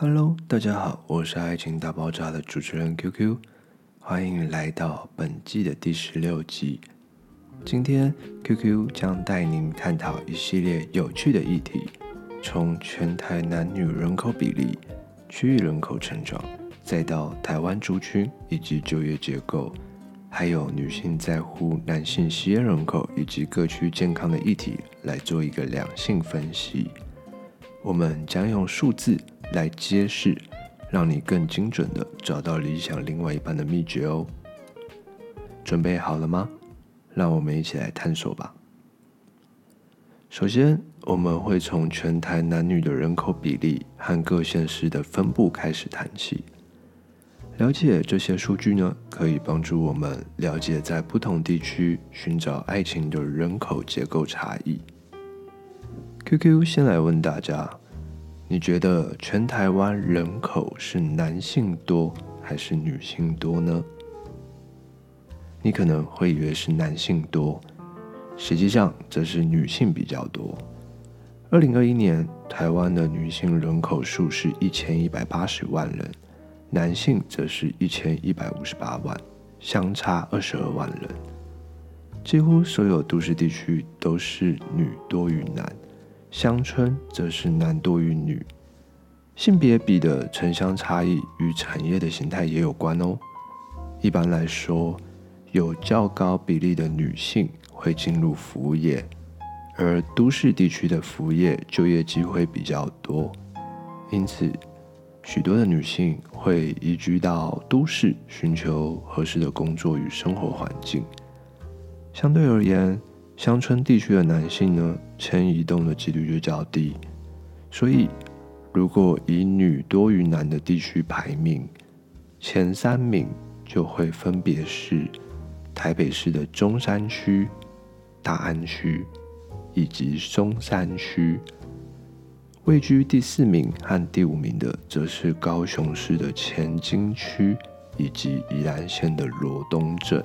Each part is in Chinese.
Hello，大家好，我是爱情大爆炸的主持人 QQ，欢迎来到本季的第十六集。今天 QQ 将带您探讨一系列有趣的议题，从全台男女人口比例、区域人口成长，再到台湾族群以及就业结构，还有女性在乎男性吸烟人口以及各区健康的议题，来做一个两性分析。我们将用数字来揭示，让你更精准地找到理想另外一半的秘诀哦。准备好了吗？让我们一起来探索吧。首先，我们会从全台男女的人口比例和各县市的分布开始谈起。了解这些数据呢，可以帮助我们了解在不同地区寻找爱情的人口结构差异。QQ 先来问大家，你觉得全台湾人口是男性多还是女性多呢？你可能会以为是男性多，实际上则是女性比较多。二零二一年，台湾的女性人口数是一千一百八十万人。男性则是一千一百五十八万，相差二十二万人。几乎所有都市地区都是女多于男，乡村则是男多于女。性别比的城乡差异与产业的形态也有关哦。一般来说，有较高比例的女性会进入服务业，而都市地区的服务业就业机会比较多，因此，许多的女性会移居到都市，寻求合适的工作与生活环境。相对而言，乡村地区的男性呢，迁移动的几率就较低。所以，如果以女多于男的地区排名，前三名就会分别是台北市的中山区、大安区以及松山区。位居第四名和第五名的，则是高雄市的前金区以及宜兰县的罗东镇。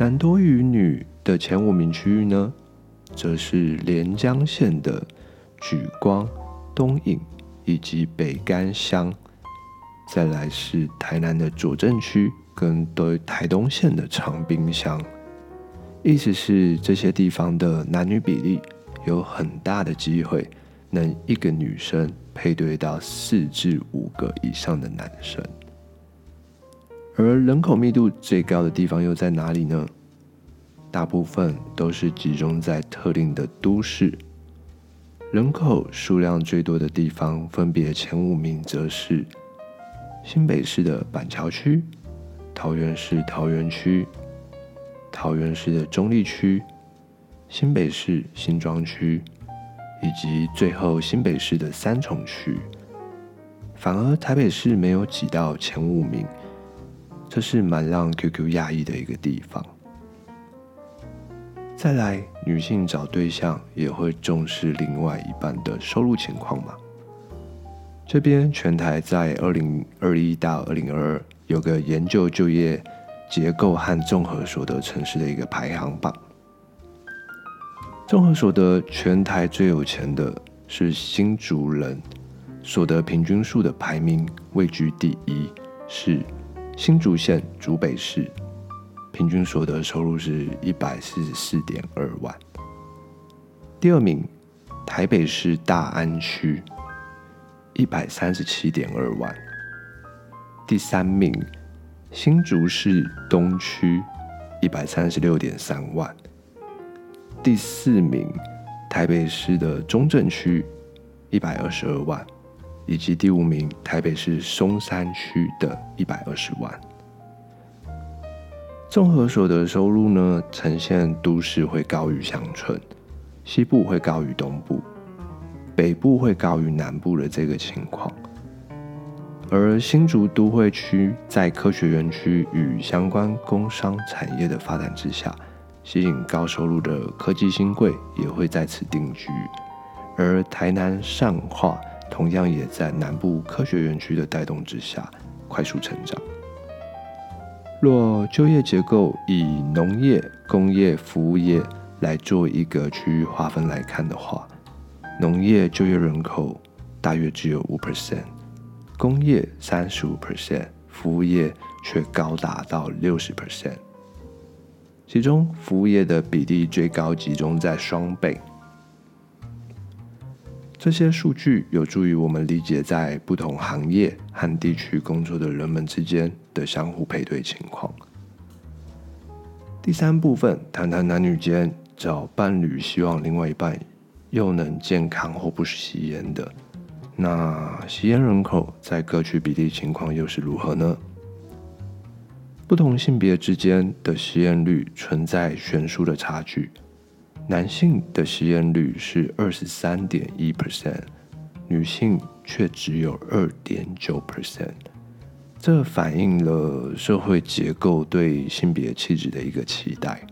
男多于女的前五名区域呢，则是连江县的莒光、东引以及北竿乡。再来是台南的左镇区跟对台东县的长滨乡。意思是这些地方的男女比例，有很大的机会，能一个女生配对到四至五个以上的男生。而人口密度最高的地方又在哪里呢？大部分都是集中在特定的都市。人口数量最多的地方，分别前五名则是新北市的板桥区、桃园市桃园区、桃园市的中坜区。新北市新庄区，以及最后新北市的三重区，反而台北市没有挤到前五名，这是蛮让 QQ 压抑的一个地方。再来，女性找对象也会重视另外一半的收入情况嘛？这边全台在二零二一到二零二二有个研究就业结构和综合所得城市的一个排行榜。综合所得，全台最有钱的是新竹人，所得平均数的排名位居第一，是新竹县竹北市，平均所得收入是一百四十四点二万。第二名，台北市大安区，一百三十七点二万。第三名，新竹市东区，一百三十六点三万。第四名，台北市的中正区，一百二十二万，以及第五名，台北市松山区的一百二十万。综合所得收入呢，呈现都市会高于乡村，西部会高于东部，北部会高于南部的这个情况。而新竹都会区在科学园区与相关工商产业的发展之下。吸引高收入的科技新贵也会在此定居，而台南善化同样也在南部科学园区的带动之下快速成长。若就业结构以农业、工业、服务业来做一个区域划分来看的话，农业就业人口大约只有五 percent，工业三十五 percent，服务业却高达到六十 percent。其中服务业的比例最高，集中在双北。这些数据有助于我们理解在不同行业和地区工作的人们之间的相互配对情况。第三部分，谈谈男女间找伴侣，希望另外一半又能健康或不吸烟的。那吸烟人口在各区比例情况又是如何呢？不同性别之间的吸烟率存在悬殊的差距。男性的吸烟率是二十三点一 percent，女性却只有二点九 percent。这反映了社会结构对性别气质的一个期待。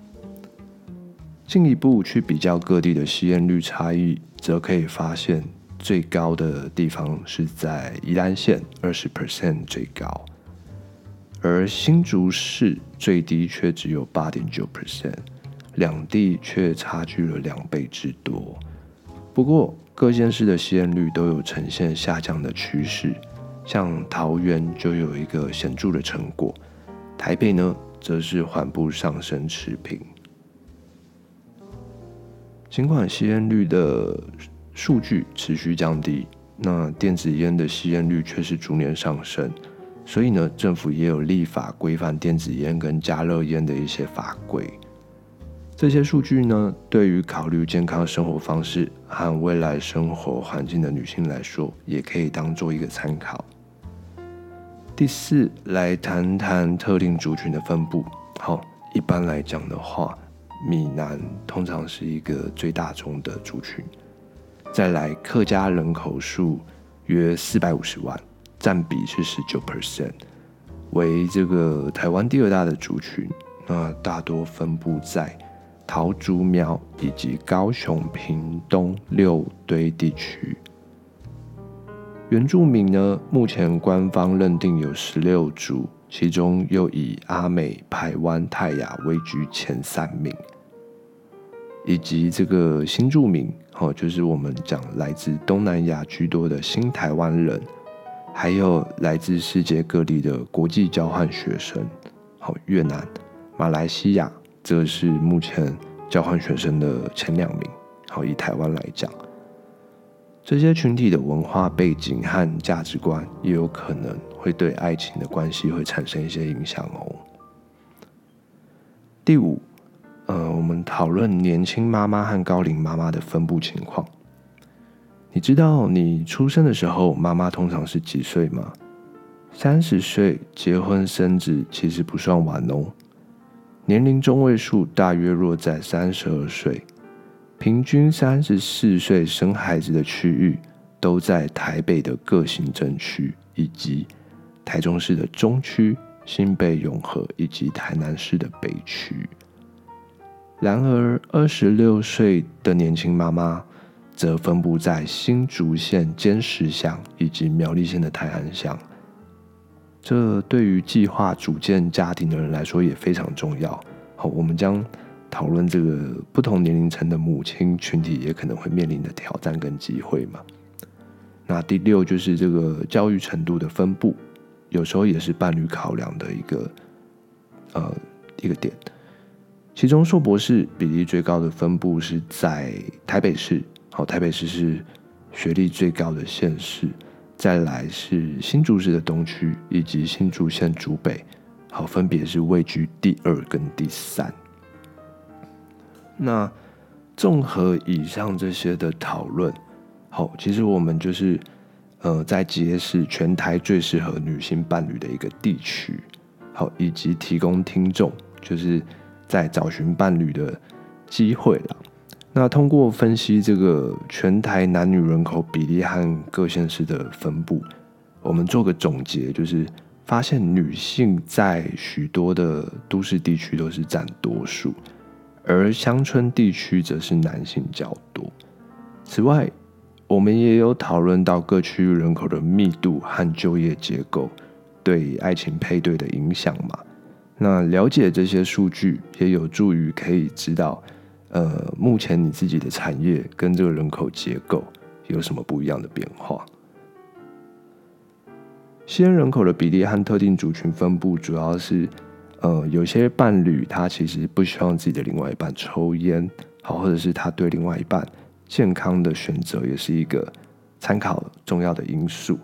进一步去比较各地的吸烟率差异，则可以发现最高的地方是在宜兰县，二十 percent 最高，而新竹市最低却只有八点九 percent，两地却差距了两倍之多。不过各县市的吸烟率都有呈现下降的趋势。像桃园就有一个显著的成果，台北呢则是缓步上升持平。尽管吸烟率的数据持续降低，那电子烟的吸烟率却是逐年上升，所以呢，政府也有立法规范电子烟跟加热烟的一些法规。这些数据呢，对于考虑健康生活方式和未来生活环境的女性来说，也可以当做一个参考。第四，来谈谈特定族群的分布。好，一般来讲的话，闽南通常是一个最大众的族群。再来，客家人口数约四百五十万，占比是十九 percent，为这个台湾第二大的族群。那大多分布在桃竹苗以及高雄屏东六堆地区。原住民呢，目前官方认定有十六族，其中又以阿美、排湾、泰雅位居前三名，以及这个新住民，哦，就是我们讲来自东南亚居多的新台湾人，还有来自世界各地的国际交换学生，好，越南、马来西亚，这是目前交换学生的前两名，好，以台湾来讲。这些群体的文化背景和价值观也有可能会对爱情的关系会产生一些影响哦。第五，呃，我们讨论年轻妈妈和高龄妈妈的分布情况。你知道你出生的时候妈妈通常是几岁吗？三十岁结婚生子其实不算晚哦，年龄中位数大约落在三十二岁。平均三十四岁生孩子的区域都在台北的各行政区，以及台中市的中区、新北永和以及台南市的北区。然而，二十六岁的年轻妈妈则分布在新竹县尖石乡以及苗栗县的泰安乡。这对于计划组建家庭的人来说也非常重要。好，我们将。讨论这个不同年龄层的母亲群体也可能会面临的挑战跟机会嘛。那第六就是这个教育程度的分布，有时候也是伴侣考量的一个呃一个点。其中硕博士比例最高的分布是在台北市，好，台北市是学历最高的县市，再来是新竹市的东区以及新竹县竹北，好，分别是位居第二跟第三。那综合以上这些的讨论，好，其实我们就是呃在揭示全台最适合女性伴侣的一个地区，好，以及提供听众就是在找寻伴侣的机会了。那通过分析这个全台男女人口比例和各县市的分布，我们做个总结，就是发现女性在许多的都市地区都是占多数。而乡村地区则是男性较多。此外，我们也有讨论到各区域人口的密度和就业结构对爱情配对的影响嘛。那了解这些数据，也有助于可以知道，呃，目前你自己的产业跟这个人口结构有什么不一样的变化。吸烟人口的比例和特定族群分布，主要是，呃，有些伴侣他其实不希望自己的另外一半抽烟，好，或者是他对另外一半健康的选择也是一个参考重要的因素。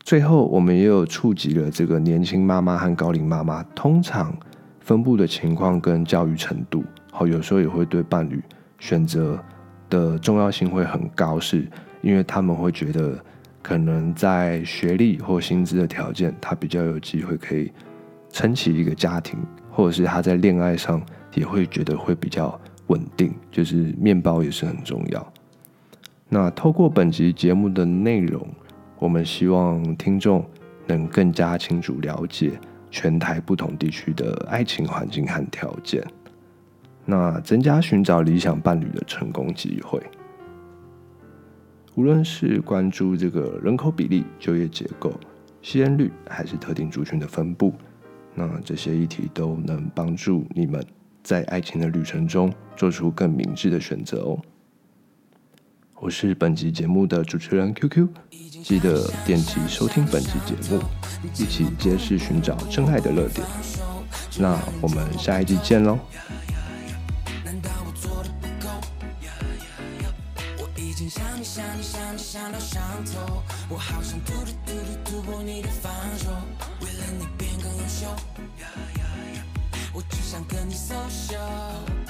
最后，我们也有触及了这个年轻妈妈和高龄妈妈通常分布的情况跟教育程度，好，有时候也会对伴侣选择的重要性会很高，是因为他们会觉得。可能在学历或薪资的条件，他比较有机会可以撑起一个家庭，或者是他在恋爱上也会觉得会比较稳定，就是面包也是很重要。那透过本集节目的内容，我们希望听众能更加清楚了解全台不同地区的爱情环境和条件，那增加寻找理想伴侣的成功机会。无论是关注这个人口比例、就业结构、吸烟率，还是特定族群的分布，那这些议题都能帮助你们在爱情的旅程中做出更明智的选择哦。我是本集节目的主持人 QQ，记得点击收听本集节目，一起揭示寻找真爱的热点。那我们下一集见喽！想你想你想到上头，我好想突突突突突破你的防守，为了你变更优秀，我只想跟你 social。